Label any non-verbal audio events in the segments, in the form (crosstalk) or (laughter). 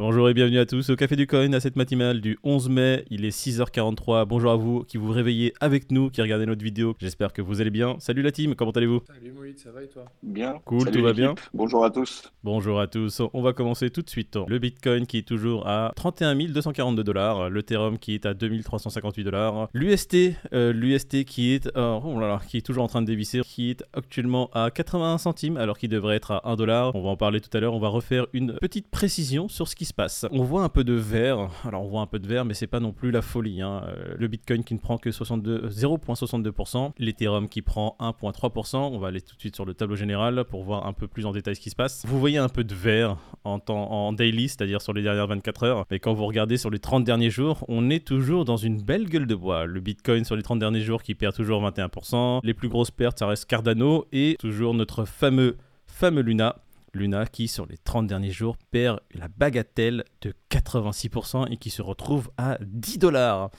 Bonjour et bienvenue à tous au Café du Coin à cette matinale du 11 mai. Il est 6h43. Bonjour à vous qui vous réveillez avec nous, qui regardez notre vidéo. J'espère que vous allez bien. Salut la team, comment allez-vous? Salut Moïse, ça va et toi? Bien. Cool, Salut tout va bien? Bonjour à tous. Bonjour à tous. On va commencer tout de suite. Le Bitcoin qui est toujours à 31 242 dollars, l'Ethereum qui est à 2358 dollars, l'UST, euh, l'UST qui est, euh, oh là là, qui est toujours en train de dévisser, qui est actuellement à 81 centimes alors qu'il devrait être à 1 dollar. On va en parler tout à l'heure. On va refaire une petite précision sur ce qui se passe. On voit un peu de vert. Alors on voit un peu de vert, mais c'est pas non plus la folie. hein. Euh, Le Bitcoin qui ne prend que 62 0,62%, l'Ethereum qui prend 1,3%. On va aller tout de suite sur le tableau général pour voir un peu plus en détail ce qui se passe. Vous voyez un peu de vert en, temps, en daily, c'est-à-dire sur les dernières 24 heures. Mais quand vous regardez sur les 30 derniers jours, on est toujours dans une belle gueule de bois. Le Bitcoin sur les 30 derniers jours qui perd toujours 21%. Les plus grosses pertes, ça reste Cardano et toujours notre fameux, fameux Luna. Luna qui, sur les 30 derniers jours, perd la bagatelle de 86% et qui se retrouve à 10 dollars.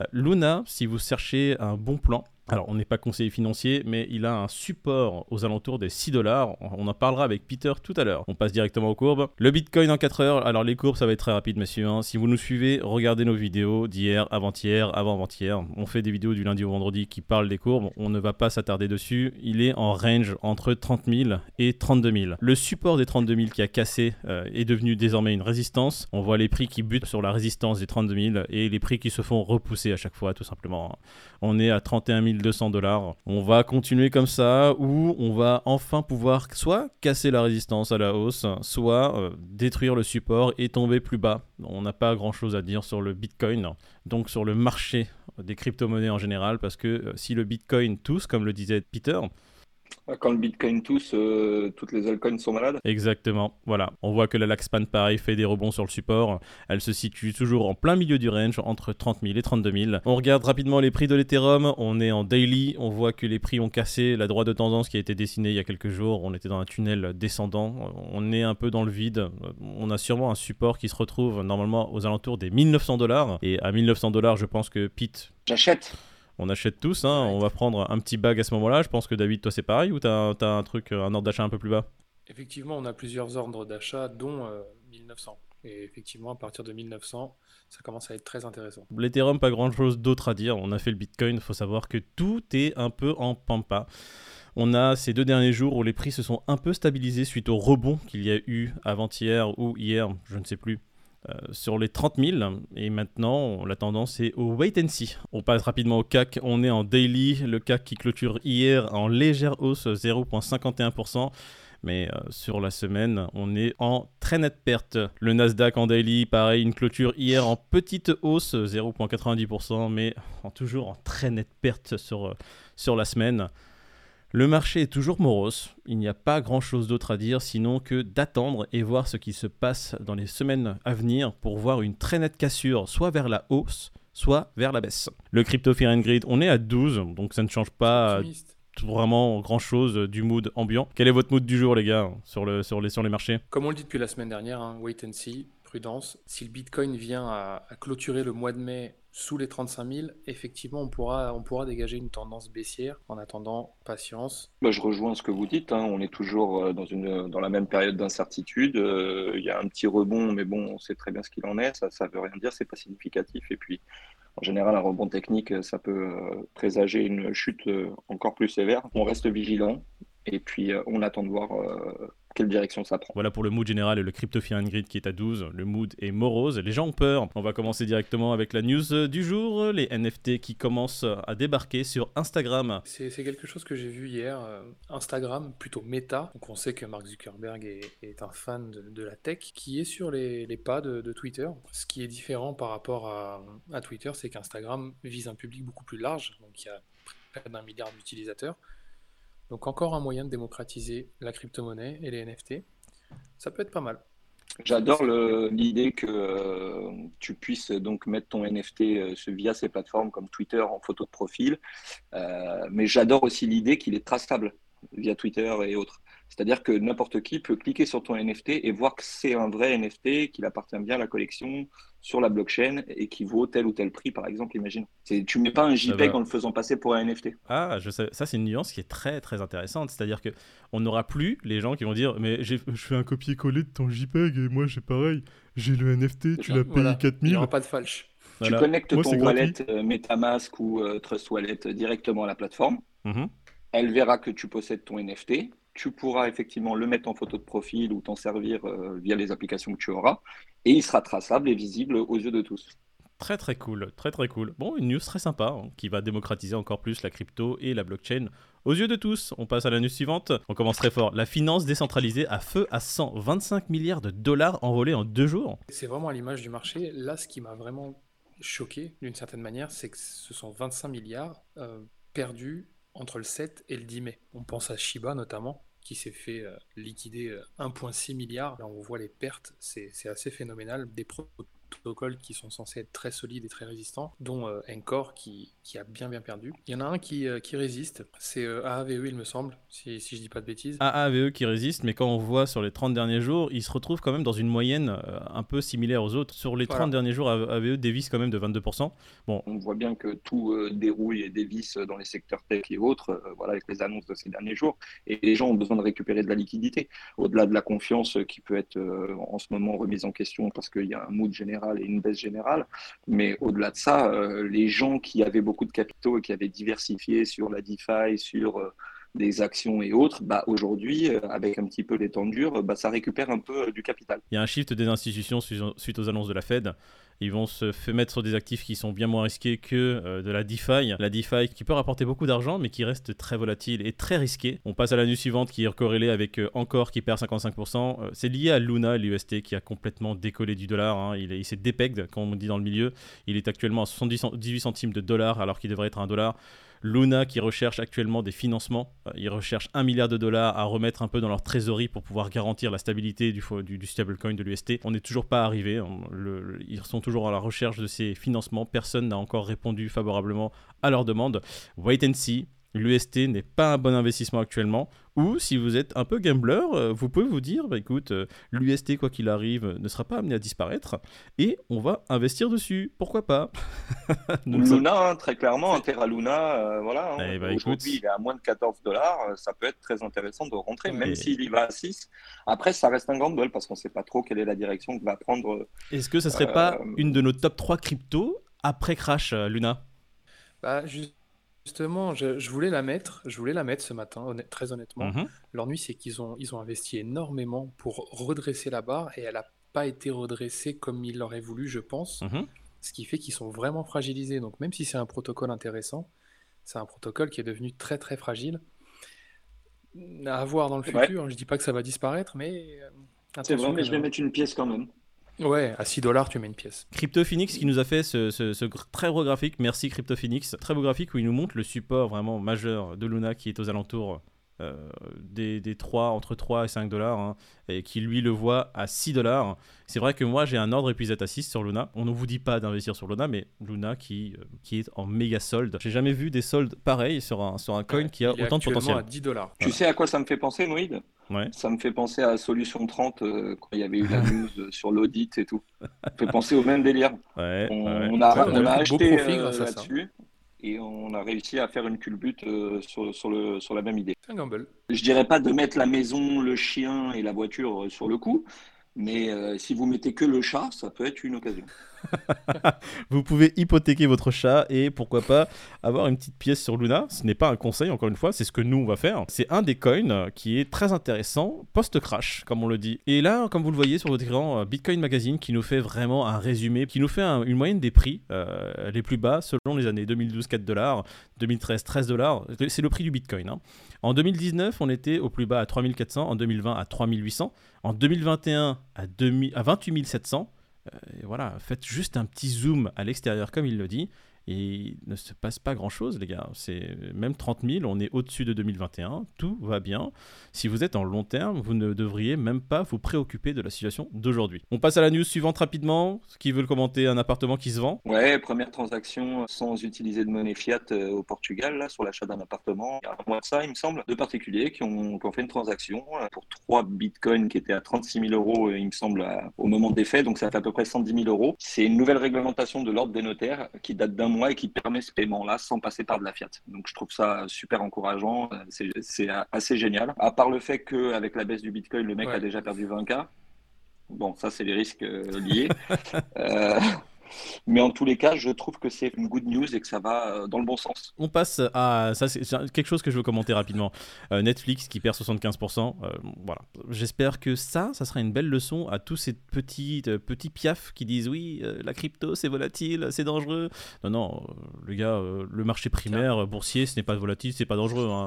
Euh, Luna, si vous cherchez un bon plan, alors on n'est pas conseiller financier, mais il a un support aux alentours des 6 dollars. On en parlera avec Peter tout à l'heure. On passe directement aux courbes. Le Bitcoin en 4 heures. Alors les courbes, ça va être très rapide, messieurs. hein. Si vous nous suivez, regardez nos vidéos d'hier, avant-hier, avant-avant-hier. On fait des vidéos du lundi au vendredi qui parlent des courbes. On ne va pas s'attarder dessus. Il est en range entre 30 000 et 32 000. Le support des 32 000 qui a cassé euh, est devenu désormais une résistance. On voit les prix qui butent sur la résistance des 32 000 et les prix qui se font repousser à chaque fois, tout simplement. On est à 31 200 dollars. On va continuer comme ça ou on va enfin pouvoir soit casser la résistance à la hausse, soit euh, détruire le support et tomber plus bas. On n'a pas grand chose à dire sur le Bitcoin, donc sur le marché des crypto-monnaies en général, parce que euh, si le Bitcoin tousse, comme le disait Peter, Quand le Bitcoin tousse, euh, toutes les altcoins sont malades. Exactement, voilà. On voit que la Laxpan, pareil, fait des rebonds sur le support. Elle se situe toujours en plein milieu du range, entre 30 000 et 32 000. On regarde rapidement les prix de l'Ethereum. On est en daily. On voit que les prix ont cassé la droite de tendance qui a été dessinée il y a quelques jours. On était dans un tunnel descendant. On est un peu dans le vide. On a sûrement un support qui se retrouve normalement aux alentours des 1900 dollars. Et à 1900 dollars, je pense que Pete J'achète. On achète tous, hein. on va prendre un petit bag à ce moment-là. Je pense que David, toi c'est pareil ou t'as as un truc, un ordre d'achat un peu plus bas? Effectivement, on a plusieurs ordres d'achat, dont euh, 1900. Et effectivement, à partir de 1900, ça commence à être très intéressant. L'Ethereum, pas grand chose d'autre à dire. On a fait le Bitcoin, il faut savoir que tout est un peu en pampa. On a ces deux derniers jours où les prix se sont un peu stabilisés suite au rebond qu'il y a eu avant-hier ou hier, je ne sais plus. Euh, sur les 30 000 et maintenant la tendance est au wait and see. On passe rapidement au CAC, on est en daily, le CAC qui clôture hier en légère hausse 0,51%. Mais euh, sur la semaine, on est en très nette perte. Le Nasdaq en daily, pareil, une clôture hier en petite hausse, 0,90%, mais toujours en très nette perte sur, euh, sur la semaine. Le marché est toujours morose. Il n'y a pas grand chose d'autre à dire sinon que d'attendre et voir ce qui se passe dans les semaines à venir pour voir une très nette cassure, soit vers la hausse, soit vers la baisse. Le crypto Fear and Greed, on est à 12, donc ça ne change pas vraiment grand chose du mood ambiant. Quel est votre mood du jour, les gars, sur, le, sur, les, sur les marchés? Comme on le dit depuis la semaine dernière, hein, wait and see, Si le Bitcoin vient à, clôturer le mois de mai sous les 35 000, effectivement, on pourra, on pourra dégager une tendance baissière. En attendant, patience. Bah, je rejoins ce que vous dites. hein. On est toujours euh, dans, une, dans la même période d'incertitude. Euh, Il y a un petit rebond, mais bon, on sait très bien ce qu'il en est. Ça ne veut rien dire, c'est pas significatif. Et puis, en général, un rebond technique, ça peut euh, présager une chute encore plus sévère. On reste vigilant et puis on attend de voir quelle direction ça prend. Voilà pour le mood général et le crypto Fear and Greed qui est à 12. Le mood est morose, les gens ont peur. On va commencer directement avec la news du jour, les NFT qui commencent à débarquer sur Instagram. C'est quelque chose que j'ai vu hier. euh, Instagram, plutôt méta. Donc on sait que Mark Zuckerberg est, est un fan de, de la tech, qui est sur les, les pas de, de Twitter. Ce qui est différent par rapport à, à Twitter, c'est qu'Instagram vise un public beaucoup plus large. Donc il y a près d'un milliard d'utilisateurs. Donc encore un moyen de démocratiser la crypto-monnaie et les NFT. Ça peut être pas mal. J'adore l'idée que euh, tu puisses donc mettre ton NFT euh, via ces plateformes comme Twitter en photo de profil, Euh, mais j'adore aussi l'idée qu'il est traçable via Twitter et autres. C'est-à-dire que n'importe qui peut cliquer sur ton NFT et voir que c'est un vrai NFT, qu'il appartient bien à la collection sur la blockchain et qui vaut tel ou tel prix, par exemple, imagine. Tu mets pas un JPEG en le faisant passer pour un NFT. Ah, je sais. ça c'est une nuance qui est très très intéressante. C'est-à-dire que on n'aura plus les gens qui vont dire mais je fais un copier-coller de ton JPEG et moi j'ai pareil, j'ai le NFT, tu l'as payé 4000. Il n'y aura pas de falche. Tu connectes ton wallet euh, MetaMask ou euh, Trust Wallet directement à la plateforme. Mhm. Elle verra que tu possèdes ton NFT. Tu pourras effectivement le mettre en photo de profil ou t'en servir euh, via les applications que tu auras. Et il sera traçable et visible aux yeux de tous. Très très cool, très très cool. Bon, une news très sympa hein, qui va démocratiser encore plus la crypto et la blockchain aux yeux de tous. On passe à la news suivante. On commence très fort. La finance décentralisée à feu à 125 milliards de dollars envolés en deux jours. C'est vraiment à l'image du marché. Là, ce qui m'a vraiment choqué d'une certaine manière, c'est que ce sont 25 milliards euh, perdus entre le 7 et le 10 mai. On pense à Shiba notamment, qui s'est fait euh, liquider 1,6 euh, milliard. Là, on voit les pertes, c'est assez phénoménal. Des protocoles qui sont censés être très solides et très résistants, dont euh, Encore qui, qui, a bien bien perdu. Il y en a un qui, euh, qui résiste, c'est euh, AAVE il me semble, si, si je dis pas de bêtises. AAVE qui résiste, mais quand on voit sur les 30 derniers jours, il se retrouve quand même dans une moyenne un peu similaire aux autres. Sur les 30 derniers jours, AAVE dévisse quand même de 22%. Bon. On voit bien que tout déroule et dévisse dans les secteurs tech et autres, voilà, avec les annonces de ces derniers jours, et les gens ont besoin de récupérer de la liquidité, au-delà de la confiance qui peut être en ce moment remise en question parce qu'il y a un mood général et une baisse générale. Mais au-delà de ça, euh, les gens qui avaient beaucoup de capitaux et qui avaient diversifié sur la DeFi, sur euh, des actions et autres, bah, aujourd'hui, euh, avec un petit peu les temps durs, bah, ça récupère un peu du capital. Il y a un shift des institutions suite aux annonces de la Fed. Ils vont se mettre sur des actifs qui sont bien moins risqués que euh, de la DeFi. La DeFi qui peut rapporter beaucoup d'argent, mais qui reste très volatile et très risqué. On passe à la nuit suivante qui est corrélée avec euh, Encore qui perd 55%. Euh, c'est lié à Luna, l'UST, qui a complètement décollé du dollar. Hein. Il, s'est dépegged, comme on dit dans le milieu. Il est actuellement à 78 centimes de dollars alors qu'il devrait être un dollar. Luna qui recherche actuellement des financements. Euh, ils recherchent un milliard de dollars à remettre un peu dans leur trésorerie pour pouvoir garantir la stabilité du, du, stablecoin de l'UST. On n'est toujours pas arrivé. ils sont toujours à la recherche de ces financements. Personne n'a encore répondu favorablement à leur demande. Wait and see l'UST n'est pas un bon investissement actuellement, ou si vous êtes un peu gambler, euh, vous pouvez vous dire, bah, écoute, euh, l'UST, quoi qu'il arrive, ne sera pas amené à disparaître, et on va investir dessus, pourquoi pas? (laughs) Luna, hein, très clairement, un Terra Luna, euh, voilà, hein. eh ben, aujourd'hui il est à moins de 14 dollars, ça peut être très intéressant de rentrer, même s'il y va à 6. Après, ça reste un gamble, parce qu'on ne sait pas trop quelle est la direction que va prendre. Est-ce que ça serait pas une de nos top 3 cryptos après Crash, Luna? Bah, juste Justement, je, voulais la mettre, je voulais la mettre ce matin, très honnêtement. Mhm. L'ennui, c'est qu'ils ont, ils ont investi énormément pour redresser la barre et elle n'a pas été redressée comme ils l'auraient voulu, je pense. Mhm. Ce qui fait qu'ils sont vraiment fragilisés. Donc, même si c'est un protocole intéressant, c'est un protocole qui est devenu très très fragile. À voir dans le futur, je dis pas que ça va disparaître, mais. Euh, c'est vrai, mais je vais mettre une pièce quand même. Ouais, à 6 dollars, tu mets une pièce. Crypto Phoenix qui nous a fait ce, très beau graphique. Merci Crypto Phoenix. Très beau graphique où il nous montre le support vraiment majeur de Luna qui est aux alentours euh, des, des, 3, entre 3 et 5 dollars, hein, et qui lui le voit à 6 dollars. C'est vrai que moi j'ai un ordre épuisé à 6 sur Luna. On ne vous dit pas d'investir sur Luna, mais Luna qui, euh, qui est en méga solde. J'ai jamais vu des soldes pareils sur un, sur un coin qui a autant de potentiel. à 10 dollars. Tu sais à quoi ça me fait penser, Moïd ça me fait penser à Solution 30 euh, quand il y avait eu la (laughs) news sur l'audit et tout. Ça fait penser au même délire. on, a, on a acheté euh, là-dessus et on a réussi à faire une culbute euh, sur, sur, le, sur la même idée. Un gamble. Je dirais pas de mettre la maison, le chien et la voiture sur le coup, mais si vous mettez que le chat, ça peut être une occasion. (laughs) vous pouvez hypothéquer votre chat et pourquoi pas avoir une petite pièce sur Luna. Ce n'est pas un conseil, encore une fois, c'est ce que nous on va faire. C'est un des coins qui est très intéressant post-crash, comme on le dit. Et là, comme vous le voyez sur votre écran, euh, Bitcoin Magazine qui nous fait vraiment un résumé, qui nous fait une moyenne des prix euh, les plus bas selon les années 2012 4 dollars, 2013 13 dollars. C'est le prix du Bitcoin. Hein. En 2019, on était au plus bas à 3400, en 2020 à 3800, en 2021 à, 2000, à 28 700 euh, voilà, faites juste un petit zoom à l'extérieur comme il le dit, il ne se passe pas grand-chose, les gars. C'est même 30 000, on est au-dessus de 2021, tout va bien. Si vous êtes en long terme, vous ne devriez même pas vous préoccuper de la situation d'aujourd'hui. On passe à la news suivante rapidement. Qui veut le commenter? Un appartement qui se vend? Ouais, première transaction sans utiliser de monnaie fiat euh, au Portugal, là, sur l'achat d'un appartement. Il ça, il me semble, deux particuliers qui ont, qui ont fait une transaction euh, pour 3 bitcoins qui étaient à 36 000 euros, euh, il me semble, au moment des faits. Donc ça fait à peu près 110 000 euros. C'est une nouvelle réglementation de l'ordre des notaires qui date d'un mois et qui permet ce paiement-là sans passer par de la fiat. Donc je trouve ça super encourageant. C'est assez génial. À part le fait qu'avec la baisse du bitcoin, le mec a déjà perdu 20K. Bon, ça, c'est les risques liés. (laughs) euh, mais en tous les cas, je trouve que c'est une good news et que ça va euh, dans le bon sens. On passe à ça, c'est quelque chose que je veux commenter rapidement. Euh, Netflix qui perd 75%. Euh, voilà. J'espère que ça, ça sera une belle leçon à tous ces petits petits piafs qui disent oui, la crypto c'est volatile, c'est dangereux. Non, non, le gars, le marché primaire boursier, ce n'est pas volatile, c'est pas dangereux. Hein.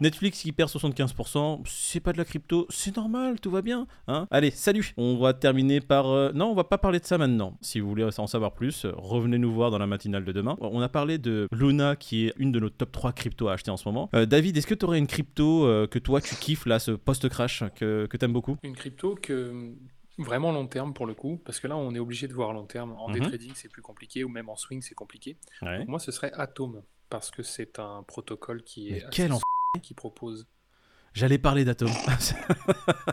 Netflix qui perd 75%, c'est pas de la crypto, c'est normal, tout va bien. Hein Allez, salut. On va terminer par. non, on va pas parler de ça maintenant. Si vous voulez en savoir plus, revenez nous voir dans la matinale de demain. On a parlé de Luna, qui est une de nos top 3 cryptos à acheter en ce moment. Euh, David, est-ce que tu aurais une crypto euh, que toi tu kiffes, là, ce post-crash, que, que tu aimes beaucoup? Une crypto que vraiment long terme pour le coup, parce que là on est obligé de voir long terme. En day mhm. trading c'est plus compliqué, ou même en swing c'est compliqué. moi ce serait Atom, parce que c'est un protocole qui est... quel (laughs) qui propose J'allais parler d'Atom.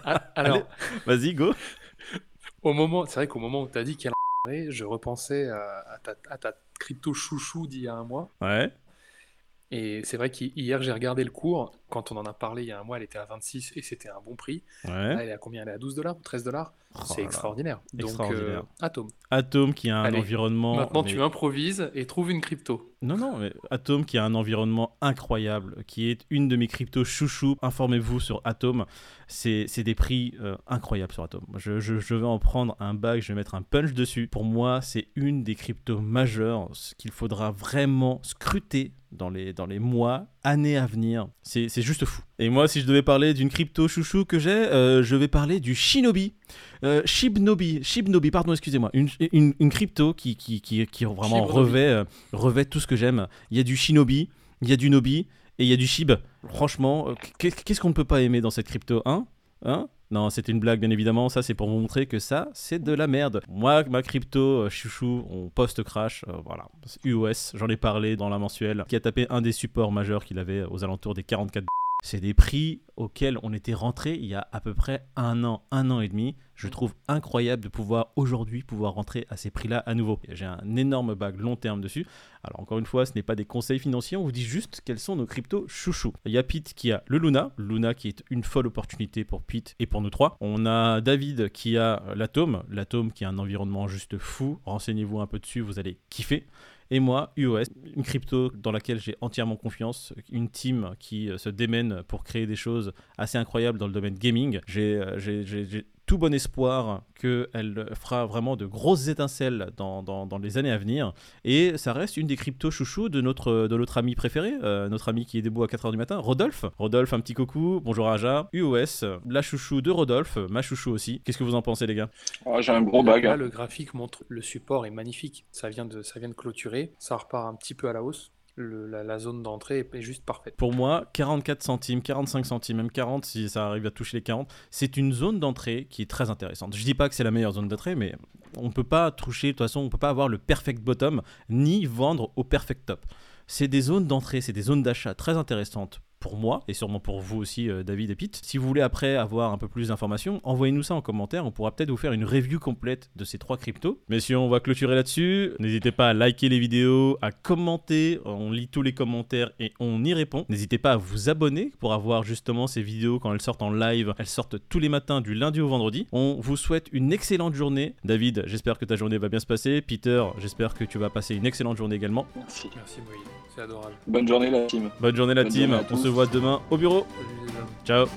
Ah, (laughs) alors, vas-y, go. Au moment, c'est vrai qu'au moment où tu as dit qu'elle je repensais à, ta, à ta crypto chouchou d'il y a un mois. Ouais. Et c'est vrai qu'hier, j'ai regardé le cours. Quand on en a parlé il y a un mois, elle était à 26 et c'était un bon prix. Là, elle est à combien? Elle est à 12 dollars ou 13 dollars? Oh C'est extraordinaire. Donc, euh, Atom. Atom qui a un environnement. Maintenant, tu improvises et trouves une crypto. Non, non, mais Atom qui a un environnement incroyable, qui est une de mes cryptos chouchou. Informez-vous sur Atom. C'est des prix euh, incroyables sur Atom. Je, je, je, vais en prendre un bag, je vais mettre un punch dessus. Pour moi, c'est une des cryptos majeures qu'il faudra vraiment scruter dans les, dans les mois, années à venir. C'est juste fou. Et moi, si je devais parler d'une crypto chouchou que j'ai, euh, je vais parler du Shinobi. Euh, Shibnobi, Shibnobi, pardon, excusez-moi. Une, une, crypto qui, qui, qui, qui vraiment revêt, euh, revêt tout ce que j'aime. Il y a du Shinobi, il y a du Nobi et il y a du Shib. Franchement, qu'est-ce qu'on ne peut pas aimer dans cette crypto Hein? Hein? Non, c'est une blague, bien évidemment. Ça, c'est pour vous montrer que ça, c'est de la merde. Moi, ma crypto, euh, chouchou, on post-crash. Euh, voilà. US, j'en ai parlé dans la mensuelle, qui a tapé un des supports majeurs qu'il avait aux alentours des 44 c'est des prix auxquels on était rentré il y a à peu près un an, un an et demi. Je trouve incroyable de pouvoir aujourd'hui pouvoir rentrer à ces prix-là à nouveau. J'ai un énorme bag long terme dessus. Alors encore une fois, ce n'est pas des conseils financiers, on vous dit juste quels sont nos cryptos chouchous. Il y a Pete qui a le Luna, Luna qui est une folle opportunité pour Pete et pour nous trois. On a David qui a l'Atome, l'Atome qui a un environnement juste fou. Renseignez-vous un peu dessus, vous allez kiffer et moi, UOS, une crypto dans laquelle j'ai entièrement confiance, une team qui euh, se démène pour créer des choses assez incroyables dans le domaine gaming. J'ai euh, tout bon espoir qu'elle fera vraiment de grosses étincelles dans, dans, les années à venir. Et ça reste une des cryptos chouchous de notre, de notre ami préféré, euh, notre ami qui est debout à 4h du matin, Rodolphe. Rodolphe, un petit coucou, bonjour Aja, UOS, la chouchou de Rodolphe, ma chouchou aussi. Qu'est-ce que vous en pensez les gars? Oh, J'ai un gros bag. Là, le graphique montre le support est magnifique. Ça vient, de, ça vient de clôturer, ça repart un petit peu à la hausse la, zone d'entrée est, juste parfaite. Pour moi, 44 centimes, 45 centimes, même 40 si ça arrive à toucher les 40, c'est une zone d'entrée qui est très intéressante. Je dis pas que c'est la meilleure zone d'entrée, mais on peut pas toucher, de toute façon, on peut pas avoir le perfect bottom ni vendre au perfect top. C'est des zones d'entrée, c'est des zones d'achat très intéressantes pour moi et sûrement pour vous aussi, euh, David et Pete. Si vous voulez après avoir un peu plus d'informations, envoyez-nous ça en commentaire. On pourra peut-être vous faire une review complète de ces trois cryptos. Mais si on va clôturer là-dessus. N'hésitez pas à liker les vidéos, à commenter. On lit tous les commentaires et on y répond. N'hésitez pas à vous abonner pour avoir justement ces vidéos quand elles sortent en live. Elles sortent tous les matins du lundi au vendredi. On vous souhaite une excellente journée. David, j'espère que ta journée va bien se passer. Peter, j'espère que tu vas passer une excellente journée également. Merci. Merci Moïse. C'est adorable. Bonne journée la team. Bonne journée la team. on se voit demain au bureau. Ciao.